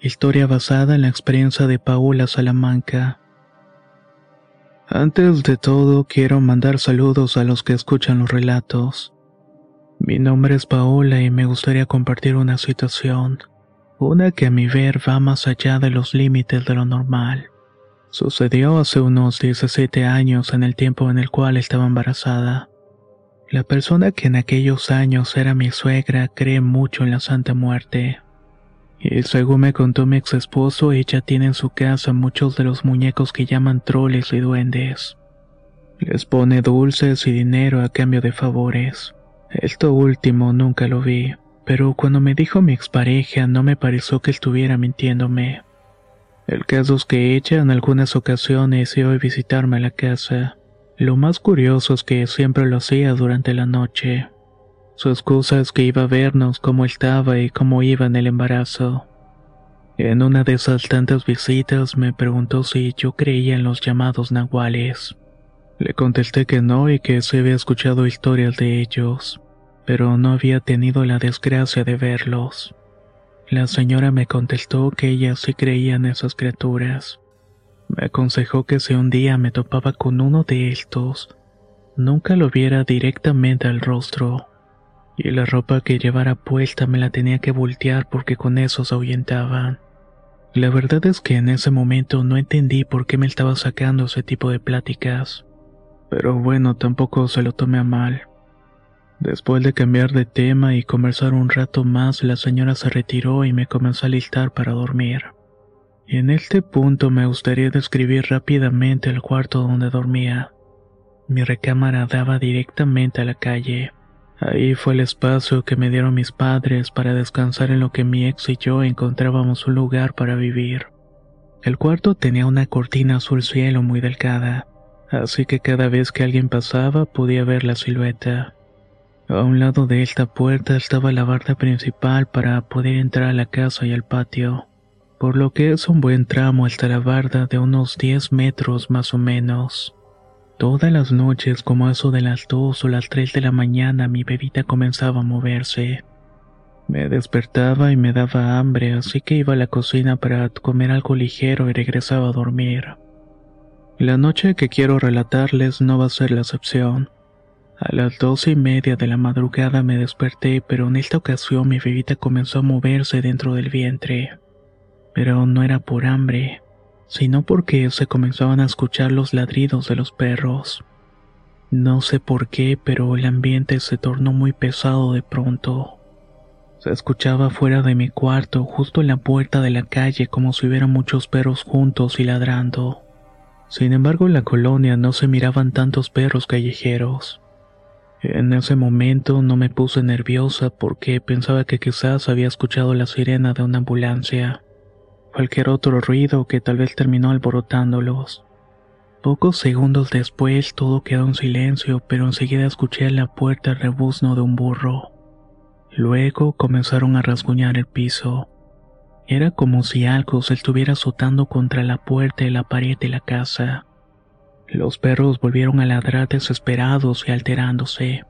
Historia basada en la experiencia de Paula Salamanca. Antes de todo, quiero mandar saludos a los que escuchan los relatos. Mi nombre es Paola y me gustaría compartir una situación, una que a mi ver va más allá de los límites de lo normal. Sucedió hace unos 17 años en el tiempo en el cual estaba embarazada. La persona que en aquellos años era mi suegra cree mucho en la Santa Muerte. Y según me contó mi ex esposo, ella tiene en su casa muchos de los muñecos que llaman troles y duendes. Les pone dulces y dinero a cambio de favores. Esto último nunca lo vi, pero cuando me dijo mi expareja no me pareció que estuviera mintiéndome. El caso es que ella en algunas ocasiones iba a visitarme a la casa. Lo más curioso es que siempre lo hacía durante la noche. Su excusa es que iba a vernos cómo estaba y cómo iba en el embarazo. En una de esas tantas visitas me preguntó si yo creía en los llamados nahuales. Le contesté que no y que se había escuchado historias de ellos, pero no había tenido la desgracia de verlos. La señora me contestó que ella sí creía en esas criaturas. Me aconsejó que si un día me topaba con uno de estos, nunca lo viera directamente al rostro y la ropa que llevara puesta me la tenía que voltear porque con eso se ahuyentaban. La verdad es que en ese momento no entendí por qué me estaba sacando ese tipo de pláticas. Pero bueno, tampoco se lo tomé a mal. Después de cambiar de tema y conversar un rato más, la señora se retiró y me comenzó a listar para dormir. En este punto me gustaría describir rápidamente el cuarto donde dormía. Mi recámara daba directamente a la calle. Ahí fue el espacio que me dieron mis padres para descansar en lo que mi ex y yo encontrábamos un lugar para vivir. El cuarto tenía una cortina azul cielo muy delgada, así que cada vez que alguien pasaba podía ver la silueta. A un lado de esta puerta estaba la barda principal para poder entrar a la casa y al patio, por lo que es un buen tramo hasta la barda de unos 10 metros más o menos. Todas las noches, como eso de las dos o las tres de la mañana, mi bebita comenzaba a moverse. Me despertaba y me daba hambre, así que iba a la cocina para comer algo ligero y regresaba a dormir. La noche que quiero relatarles no va a ser la excepción. A las doce y media de la madrugada me desperté, pero en esta ocasión mi bebita comenzó a moverse dentro del vientre. Pero no era por hambre sino porque se comenzaban a escuchar los ladridos de los perros. No sé por qué, pero el ambiente se tornó muy pesado de pronto. Se escuchaba fuera de mi cuarto, justo en la puerta de la calle, como si hubiera muchos perros juntos y ladrando. Sin embargo, en la colonia no se miraban tantos perros callejeros. En ese momento no me puse nerviosa porque pensaba que quizás había escuchado la sirena de una ambulancia cualquier otro ruido que tal vez terminó alborotándolos. Pocos segundos después todo quedó en silencio, pero enseguida escuché en la puerta el rebuzno de un burro. Luego comenzaron a rasguñar el piso. Era como si algo se estuviera azotando contra la puerta y la pared de la casa. Los perros volvieron a ladrar desesperados y alterándose.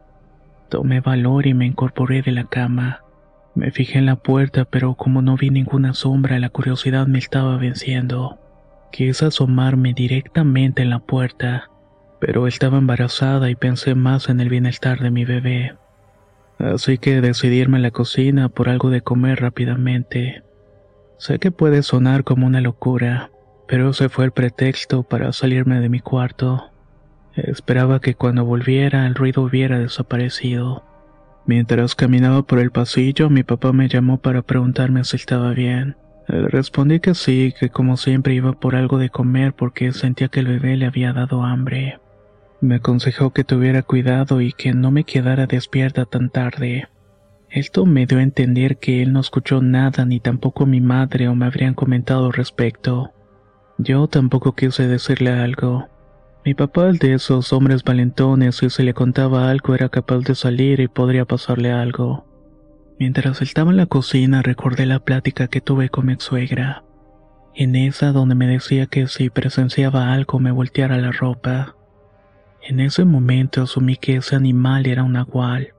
Tomé valor y me incorporé de la cama. Me fijé en la puerta, pero como no vi ninguna sombra, la curiosidad me estaba venciendo. Quise asomarme directamente en la puerta, pero estaba embarazada y pensé más en el bienestar de mi bebé. Así que decidí irme a la cocina por algo de comer rápidamente. Sé que puede sonar como una locura, pero ese fue el pretexto para salirme de mi cuarto. Esperaba que cuando volviera el ruido hubiera desaparecido. Mientras caminaba por el pasillo, mi papá me llamó para preguntarme si estaba bien. Le respondí que sí, que como siempre iba por algo de comer porque sentía que el bebé le había dado hambre. Me aconsejó que tuviera cuidado y que no me quedara despierta tan tarde. Esto me dio a entender que él no escuchó nada ni tampoco mi madre o me habrían comentado al respecto. Yo tampoco quise decirle algo. Mi papá es de esos hombres valentones y si le contaba algo era capaz de salir y podría pasarle algo. Mientras estaba en la cocina recordé la plática que tuve con mi suegra. En esa donde me decía que si presenciaba algo me volteara la ropa. En ese momento asumí que ese animal era un nahual.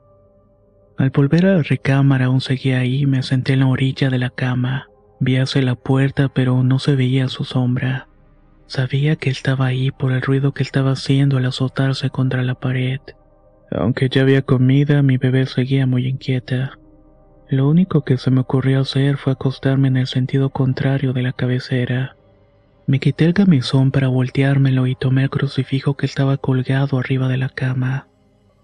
Al volver a la recámara aún seguía ahí me senté en la orilla de la cama. Vi hacia la puerta pero no se veía su sombra. Sabía que estaba ahí por el ruido que estaba haciendo al azotarse contra la pared. Aunque ya había comida, mi bebé seguía muy inquieta. Lo único que se me ocurrió hacer fue acostarme en el sentido contrario de la cabecera. Me quité el camisón para volteármelo y tomé el crucifijo que estaba colgado arriba de la cama.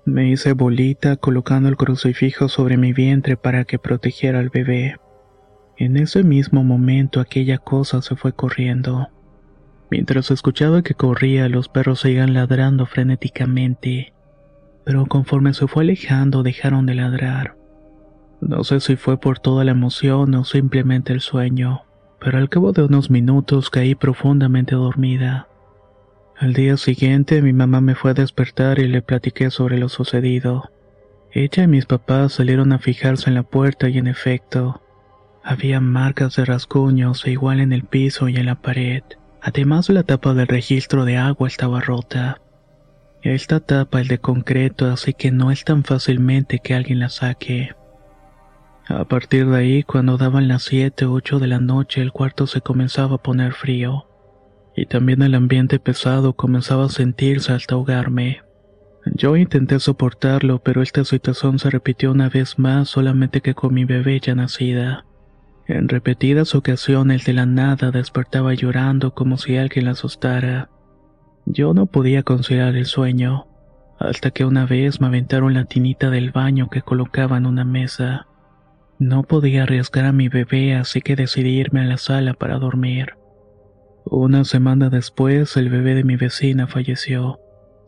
Me hice bolita colocando el crucifijo sobre mi vientre para que protegiera al bebé. En ese mismo momento aquella cosa se fue corriendo. Mientras escuchaba que corría, los perros seguían ladrando frenéticamente, pero conforme se fue alejando dejaron de ladrar. No sé si fue por toda la emoción o simplemente el sueño, pero al cabo de unos minutos caí profundamente dormida. Al día siguiente mi mamá me fue a despertar y le platiqué sobre lo sucedido. Ella y mis papás salieron a fijarse en la puerta y en efecto, había marcas de rasguños igual en el piso y en la pared. Además la tapa del registro de agua estaba rota. Esta tapa es de concreto así que no es tan fácilmente que alguien la saque. A partir de ahí, cuando daban las 7 o 8 de la noche, el cuarto se comenzaba a poner frío. Y también el ambiente pesado comenzaba a sentirse hasta ahogarme. Yo intenté soportarlo, pero esta situación se repitió una vez más solamente que con mi bebé ya nacida. En repetidas ocasiones de la nada despertaba llorando como si alguien la asustara. Yo no podía conciliar el sueño, hasta que una vez me aventaron la tinita del baño que colocaba en una mesa. No podía arriesgar a mi bebé, así que decidí irme a la sala para dormir. Una semana después, el bebé de mi vecina falleció.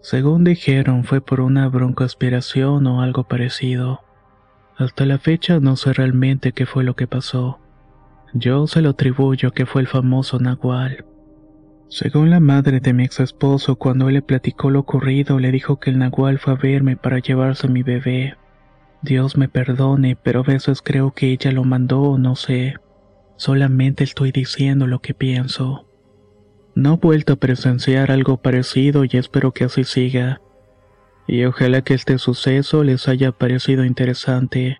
Según dijeron, fue por una broncoaspiración o algo parecido. Hasta la fecha no sé realmente qué fue lo que pasó. Yo se lo atribuyo que fue el famoso Nahual. Según la madre de mi ex esposo, cuando él le platicó lo ocurrido, le dijo que el Nahual fue a verme para llevarse mi bebé. Dios me perdone, pero a veces creo que ella lo mandó o no sé. Solamente estoy diciendo lo que pienso. No he vuelto a presenciar algo parecido y espero que así siga. Y ojalá que este suceso les haya parecido interesante.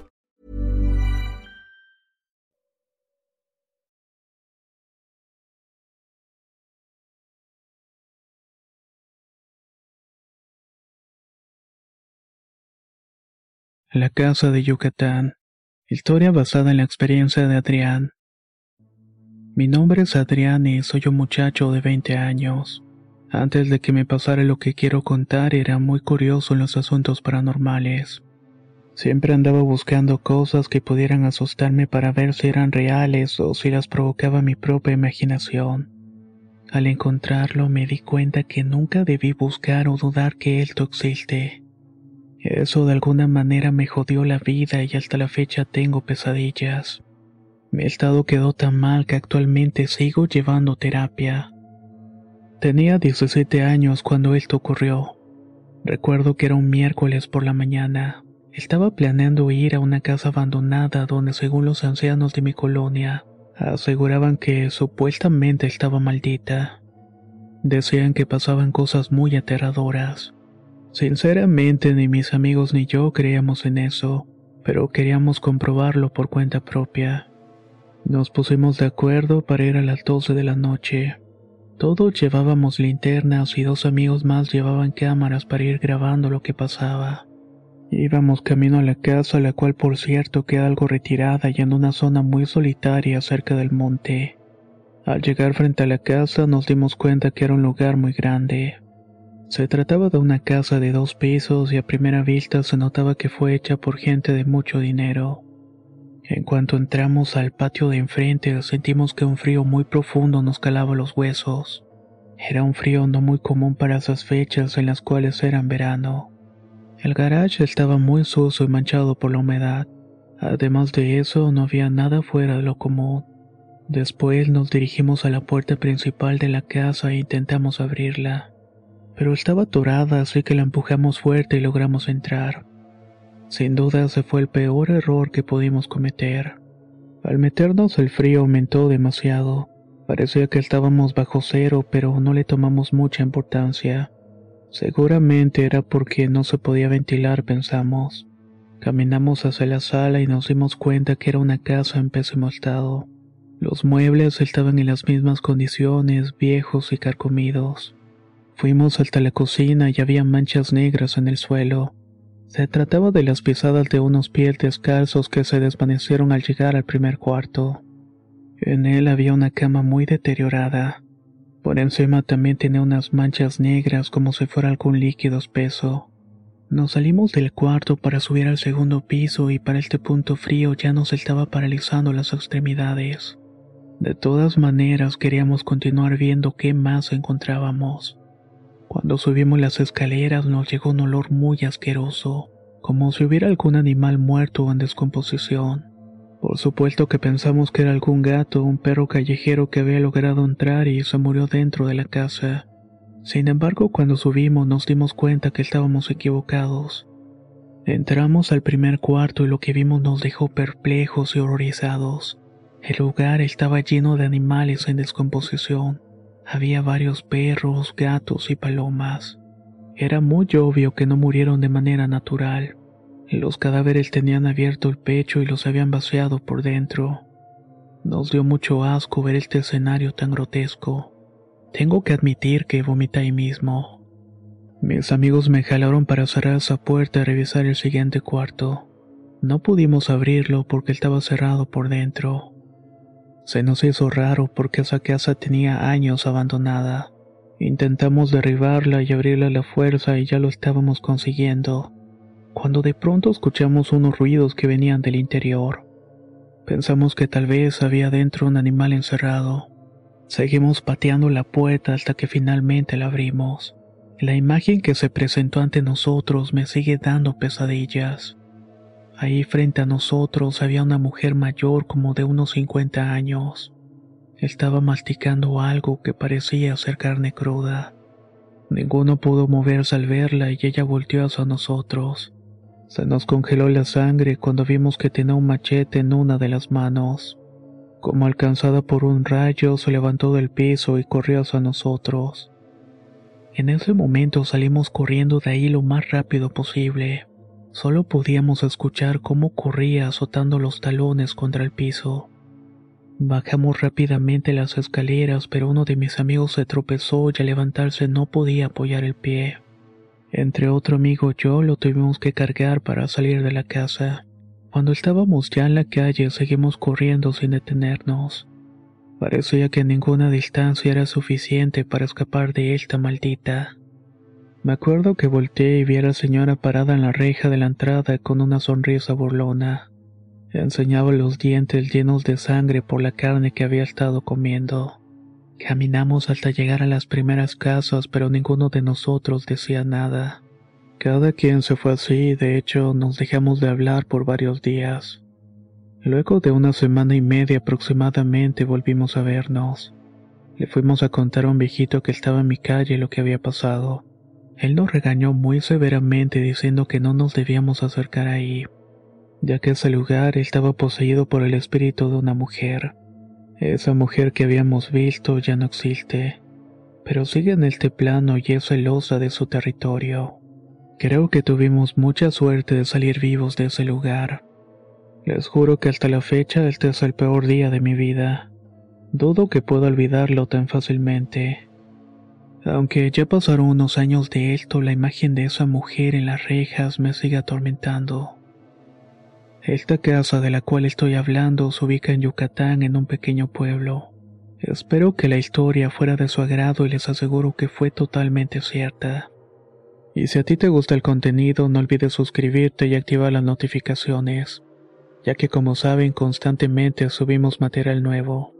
La casa de Yucatán. Historia basada en la experiencia de Adrián. Mi nombre es Adrián y soy un muchacho de 20 años. Antes de que me pasara lo que quiero contar, era muy curioso en los asuntos paranormales. Siempre andaba buscando cosas que pudieran asustarme para ver si eran reales o si las provocaba mi propia imaginación. Al encontrarlo me di cuenta que nunca debí buscar o dudar que esto existe. Eso de alguna manera me jodió la vida y hasta la fecha tengo pesadillas. Mi estado quedó tan mal que actualmente sigo llevando terapia. Tenía 17 años cuando esto ocurrió. Recuerdo que era un miércoles por la mañana. Estaba planeando ir a una casa abandonada donde según los ancianos de mi colonia, aseguraban que supuestamente estaba maldita. Decían que pasaban cosas muy aterradoras. Sinceramente ni mis amigos ni yo creíamos en eso, pero queríamos comprobarlo por cuenta propia. Nos pusimos de acuerdo para ir a las 12 de la noche. Todos llevábamos linternas y dos amigos más llevaban cámaras para ir grabando lo que pasaba. Íbamos camino a la casa, la cual por cierto queda algo retirada y en una zona muy solitaria cerca del monte. Al llegar frente a la casa nos dimos cuenta que era un lugar muy grande. Se trataba de una casa de dos pisos y a primera vista se notaba que fue hecha por gente de mucho dinero. En cuanto entramos al patio de enfrente sentimos que un frío muy profundo nos calaba los huesos. Era un frío no muy común para esas fechas en las cuales eran verano. El garage estaba muy sucio y manchado por la humedad. Además de eso, no había nada fuera de lo común. Después nos dirigimos a la puerta principal de la casa e intentamos abrirla. Pero estaba atorada, así que la empujamos fuerte y logramos entrar. Sin duda ese fue el peor error que pudimos cometer. Al meternos el frío aumentó demasiado. Parecía que estábamos bajo cero, pero no le tomamos mucha importancia. Seguramente era porque no se podía ventilar, pensamos. Caminamos hacia la sala y nos dimos cuenta que era una casa en pésimo estado. Los muebles estaban en las mismas condiciones, viejos y carcomidos. Fuimos hasta la cocina y había manchas negras en el suelo. Se trataba de las pisadas de unos pies descalzos que se desvanecieron al llegar al primer cuarto. En él había una cama muy deteriorada. Por encima también tenía unas manchas negras como si fuera algún líquido espeso. Nos salimos del cuarto para subir al segundo piso y para este punto frío ya nos estaba paralizando las extremidades. De todas maneras queríamos continuar viendo qué más encontrábamos. Cuando subimos las escaleras nos llegó un olor muy asqueroso, como si hubiera algún animal muerto o en descomposición. Por supuesto que pensamos que era algún gato o un perro callejero que había logrado entrar y se murió dentro de la casa. Sin embargo, cuando subimos nos dimos cuenta que estábamos equivocados. Entramos al primer cuarto y lo que vimos nos dejó perplejos y horrorizados. El lugar estaba lleno de animales en descomposición. Había varios perros, gatos y palomas. Era muy obvio que no murieron de manera natural. Los cadáveres tenían abierto el pecho y los habían vaciado por dentro. Nos dio mucho asco ver este escenario tan grotesco. Tengo que admitir que vomité ahí mismo. Mis amigos me jalaron para cerrar esa puerta y revisar el siguiente cuarto. No pudimos abrirlo porque estaba cerrado por dentro. Se nos hizo raro porque esa casa tenía años abandonada. Intentamos derribarla y abrirla a la fuerza y ya lo estábamos consiguiendo cuando de pronto escuchamos unos ruidos que venían del interior. Pensamos que tal vez había dentro un animal encerrado. Seguimos pateando la puerta hasta que finalmente la abrimos. La imagen que se presentó ante nosotros me sigue dando pesadillas. Ahí frente a nosotros había una mujer mayor como de unos 50 años. Estaba masticando algo que parecía ser carne cruda. Ninguno pudo moverse al verla y ella volteó hacia nosotros. Se nos congeló la sangre cuando vimos que tenía un machete en una de las manos. Como alcanzada por un rayo, se levantó del piso y corrió hacia nosotros. En ese momento salimos corriendo de ahí lo más rápido posible. Solo podíamos escuchar cómo corría azotando los talones contra el piso. Bajamos rápidamente las escaleras, pero uno de mis amigos se tropezó y al levantarse no podía apoyar el pie. Entre otro amigo y yo lo tuvimos que cargar para salir de la casa. Cuando estábamos ya en la calle seguimos corriendo sin detenernos. Parecía que ninguna distancia era suficiente para escapar de esta maldita. Me acuerdo que volteé y vi a la señora parada en la reja de la entrada con una sonrisa burlona. Enseñaba los dientes llenos de sangre por la carne que había estado comiendo. Caminamos hasta llegar a las primeras casas, pero ninguno de nosotros decía nada. Cada quien se fue así, de hecho nos dejamos de hablar por varios días. Luego de una semana y media aproximadamente volvimos a vernos. Le fuimos a contar a un viejito que estaba en mi calle lo que había pasado. Él nos regañó muy severamente diciendo que no nos debíamos acercar ahí, ya que ese lugar estaba poseído por el espíritu de una mujer. Esa mujer que habíamos visto ya no existe, pero sigue en este plano y es celosa de su territorio. Creo que tuvimos mucha suerte de salir vivos de ese lugar. Les juro que hasta la fecha este es el peor día de mi vida. Dudo que pueda olvidarlo tan fácilmente. Aunque ya pasaron unos años de esto, la imagen de esa mujer en las rejas me sigue atormentando. Esta casa de la cual estoy hablando se ubica en Yucatán en un pequeño pueblo. Espero que la historia fuera de su agrado y les aseguro que fue totalmente cierta. Y si a ti te gusta el contenido, no olvides suscribirte y activar las notificaciones ya que como saben constantemente subimos material nuevo.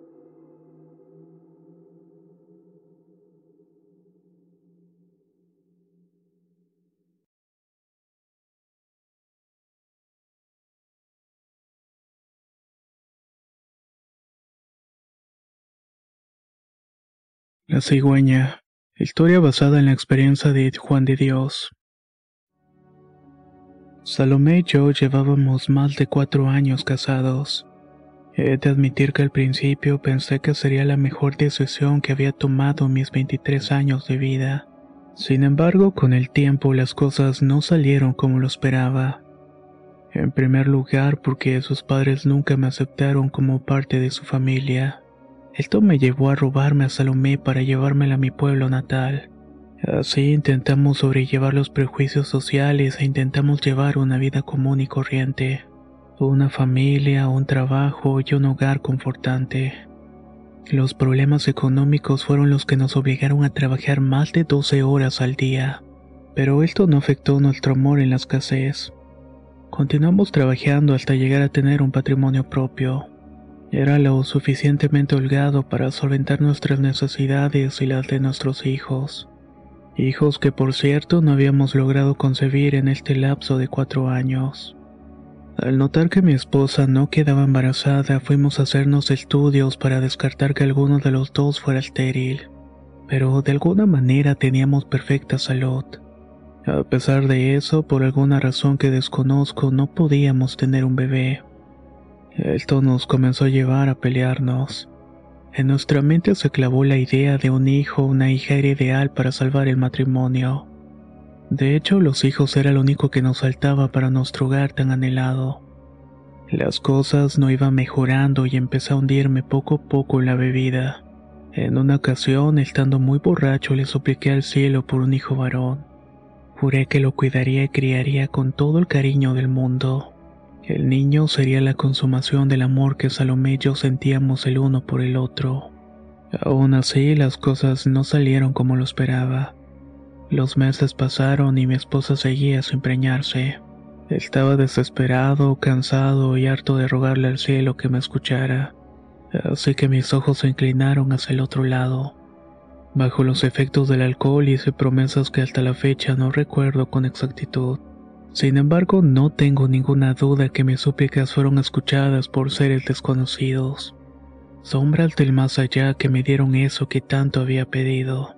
La cigüeña. Historia basada en la experiencia de Juan de Dios. Salomé y yo llevábamos más de cuatro años casados. He de admitir que al principio pensé que sería la mejor decisión que había tomado en mis 23 años de vida. Sin embargo, con el tiempo las cosas no salieron como lo esperaba. En primer lugar, porque sus padres nunca me aceptaron como parte de su familia. Esto me llevó a robarme a Salomé para llevármela a mi pueblo natal. Así intentamos sobrellevar los prejuicios sociales e intentamos llevar una vida común y corriente, una familia, un trabajo y un hogar confortante. Los problemas económicos fueron los que nos obligaron a trabajar más de 12 horas al día, pero esto no afectó nuestro amor en la escasez. Continuamos trabajando hasta llegar a tener un patrimonio propio. Era lo suficientemente holgado para solventar nuestras necesidades y las de nuestros hijos hijos que por cierto no habíamos logrado concebir en este lapso de cuatro años. Al notar que mi esposa no quedaba embarazada, fuimos a hacernos estudios para descartar que alguno de los dos fuera estéril, pero de alguna manera teníamos perfecta salud. A pesar de eso, por alguna razón que desconozco, no podíamos tener un bebé. Esto nos comenzó a llevar a pelearnos. En nuestra mente se clavó la idea de un hijo una hija era ideal para salvar el matrimonio. De hecho, los hijos era lo único que nos faltaba para nuestro hogar tan anhelado. Las cosas no iban mejorando y empecé a hundirme poco a poco en la bebida. En una ocasión, estando muy borracho, le supliqué al cielo por un hijo varón. Juré que lo cuidaría y criaría con todo el cariño del mundo. El niño sería la consumación del amor que Salomé y yo sentíamos el uno por el otro. Aún así, las cosas no salieron como lo esperaba. Los meses pasaron y mi esposa seguía sin preñarse. Estaba desesperado, cansado y harto de rogarle al cielo que me escuchara. Así que mis ojos se inclinaron hacia el otro lado. Bajo los efectos del alcohol hice promesas que hasta la fecha no recuerdo con exactitud. Sin embargo, no tengo ninguna duda que mis súplicas fueron escuchadas por seres desconocidos. Sombras del más allá que me dieron eso que tanto había pedido.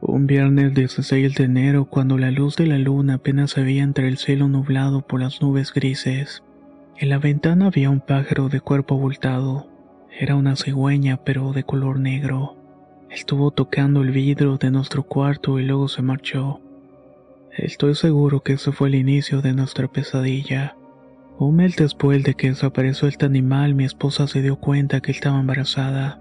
Un viernes 16 de enero, cuando la luz de la luna apenas se veía entre el cielo nublado por las nubes grises, en la ventana había un pájaro de cuerpo abultado. Era una cigüeña, pero de color negro. Estuvo tocando el vidrio de nuestro cuarto y luego se marchó. Estoy seguro que eso fue el inicio de nuestra pesadilla. Un mes después de que desapareció este animal, mi esposa se dio cuenta que estaba embarazada.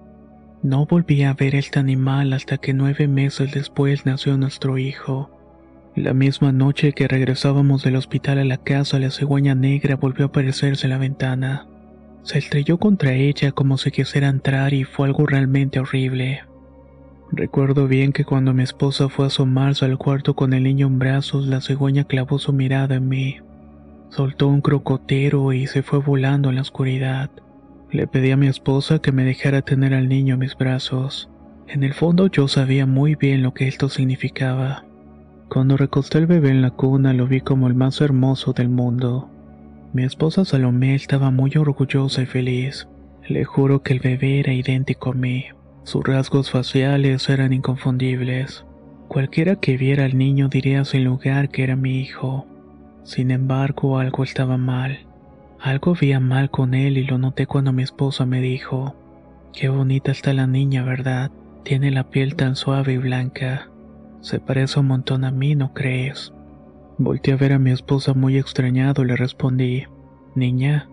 No volví a ver este animal hasta que nueve meses después nació nuestro hijo. La misma noche que regresábamos del hospital a la casa, la cigüeña negra volvió a aparecerse en la ventana. Se estrelló contra ella como si quisiera entrar y fue algo realmente horrible. Recuerdo bien que cuando mi esposa fue a asomarse al cuarto con el niño en brazos, la cigüeña clavó su mirada en mí. Soltó un crocotero y se fue volando en la oscuridad. Le pedí a mi esposa que me dejara tener al niño en mis brazos. En el fondo yo sabía muy bien lo que esto significaba. Cuando recosté el bebé en la cuna lo vi como el más hermoso del mundo. Mi esposa Salomé estaba muy orgullosa y feliz. Le juro que el bebé era idéntico a mí. Sus rasgos faciales eran inconfundibles. Cualquiera que viera al niño diría sin lugar que era mi hijo. Sin embargo, algo estaba mal. Algo había mal con él y lo noté cuando mi esposa me dijo, Qué bonita está la niña, ¿verdad? Tiene la piel tan suave y blanca. Se parece un montón a mí, ¿no crees? Volté a ver a mi esposa muy extrañado y le respondí, Niña,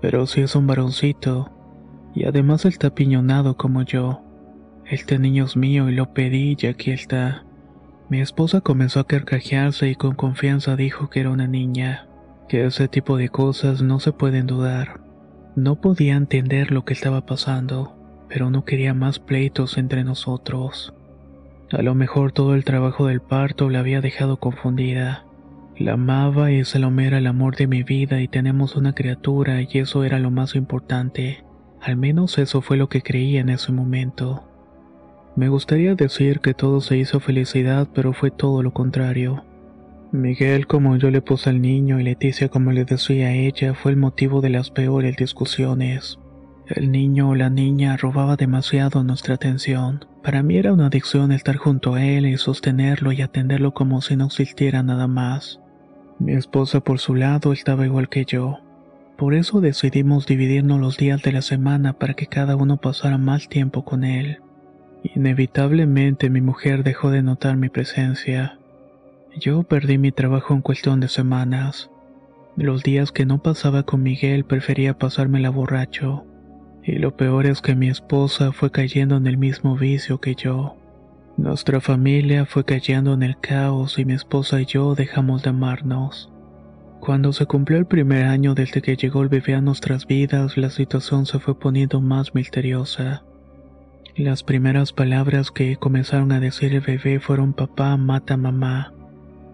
pero si es un varoncito, y además está piñonado como yo. Este niño es mío y lo pedí y aquí está. Mi esposa comenzó a carcajearse y con confianza dijo que era una niña, que ese tipo de cosas no se pueden dudar. No podía entender lo que estaba pasando, pero no quería más pleitos entre nosotros. A lo mejor todo el trabajo del parto la había dejado confundida. La amaba y Salomé era el amor de mi vida y tenemos una criatura y eso era lo más importante. Al menos eso fue lo que creí en ese momento. Me gustaría decir que todo se hizo felicidad, pero fue todo lo contrario. Miguel, como yo le puse al niño, y Leticia, como le decía a ella, fue el motivo de las peores discusiones. El niño o la niña robaba demasiado nuestra atención. Para mí era una adicción estar junto a él y sostenerlo y atenderlo como si no existiera nada más. Mi esposa por su lado estaba igual que yo. Por eso decidimos dividirnos los días de la semana para que cada uno pasara más tiempo con él. Inevitablemente mi mujer dejó de notar mi presencia. Yo perdí mi trabajo en cuestión de semanas. Los días que no pasaba con Miguel prefería pasármela borracho. Y lo peor es que mi esposa fue cayendo en el mismo vicio que yo. Nuestra familia fue cayendo en el caos y mi esposa y yo dejamos de amarnos. Cuando se cumplió el primer año desde que llegó el bebé a nuestras vidas, la situación se fue poniendo más misteriosa. Las primeras palabras que comenzaron a decir el bebé fueron papá mata mamá.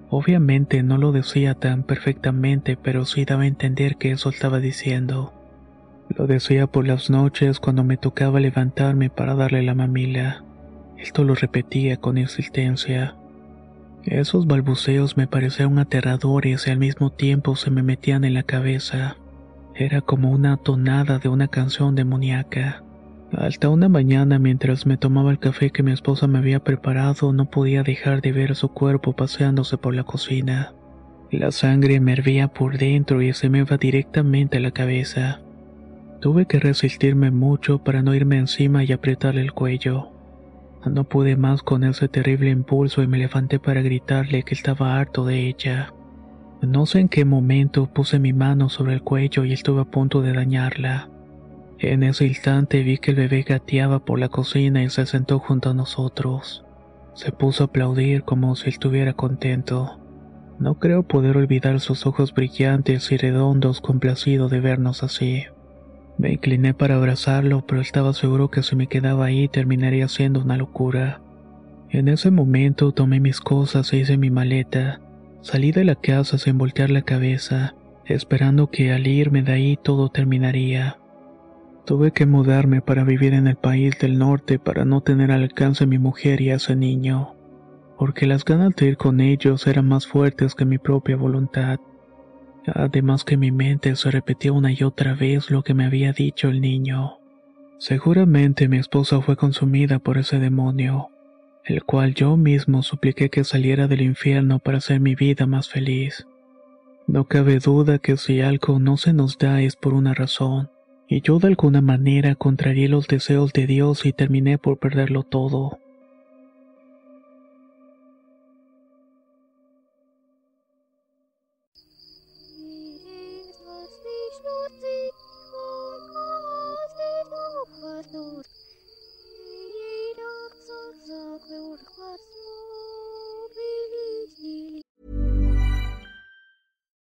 Obviamente no lo decía tan perfectamente, pero sí daba a entender que eso estaba diciendo. Lo decía por las noches cuando me tocaba levantarme para darle la mamila. Esto lo repetía con insistencia. Esos balbuceos me parecían aterradores y al mismo tiempo se me metían en la cabeza. Era como una tonada de una canción demoníaca. Hasta una mañana mientras me tomaba el café que mi esposa me había preparado no podía dejar de ver su cuerpo paseándose por la cocina. La sangre me hervía por dentro y se me iba directamente a la cabeza. Tuve que resistirme mucho para no irme encima y apretarle el cuello. No pude más con ese terrible impulso y me levanté para gritarle que estaba harto de ella. No sé en qué momento puse mi mano sobre el cuello y estuve a punto de dañarla. En ese instante vi que el bebé gateaba por la cocina y se sentó junto a nosotros. Se puso a aplaudir como si estuviera contento. No creo poder olvidar sus ojos brillantes y redondos complacido de vernos así. Me incliné para abrazarlo, pero estaba seguro que si me quedaba ahí terminaría siendo una locura. En ese momento tomé mis cosas e hice mi maleta. Salí de la casa sin voltear la cabeza, esperando que al irme de ahí todo terminaría. Tuve que mudarme para vivir en el país del norte para no tener al alcance a mi mujer y a ese niño, porque las ganas de ir con ellos eran más fuertes que mi propia voluntad. Además que mi mente se repetía una y otra vez lo que me había dicho el niño. Seguramente mi esposa fue consumida por ese demonio, el cual yo mismo supliqué que saliera del infierno para hacer mi vida más feliz. No cabe duda que si algo no se nos da es por una razón, y yo de alguna manera contrarié los deseos de Dios y terminé por perderlo todo.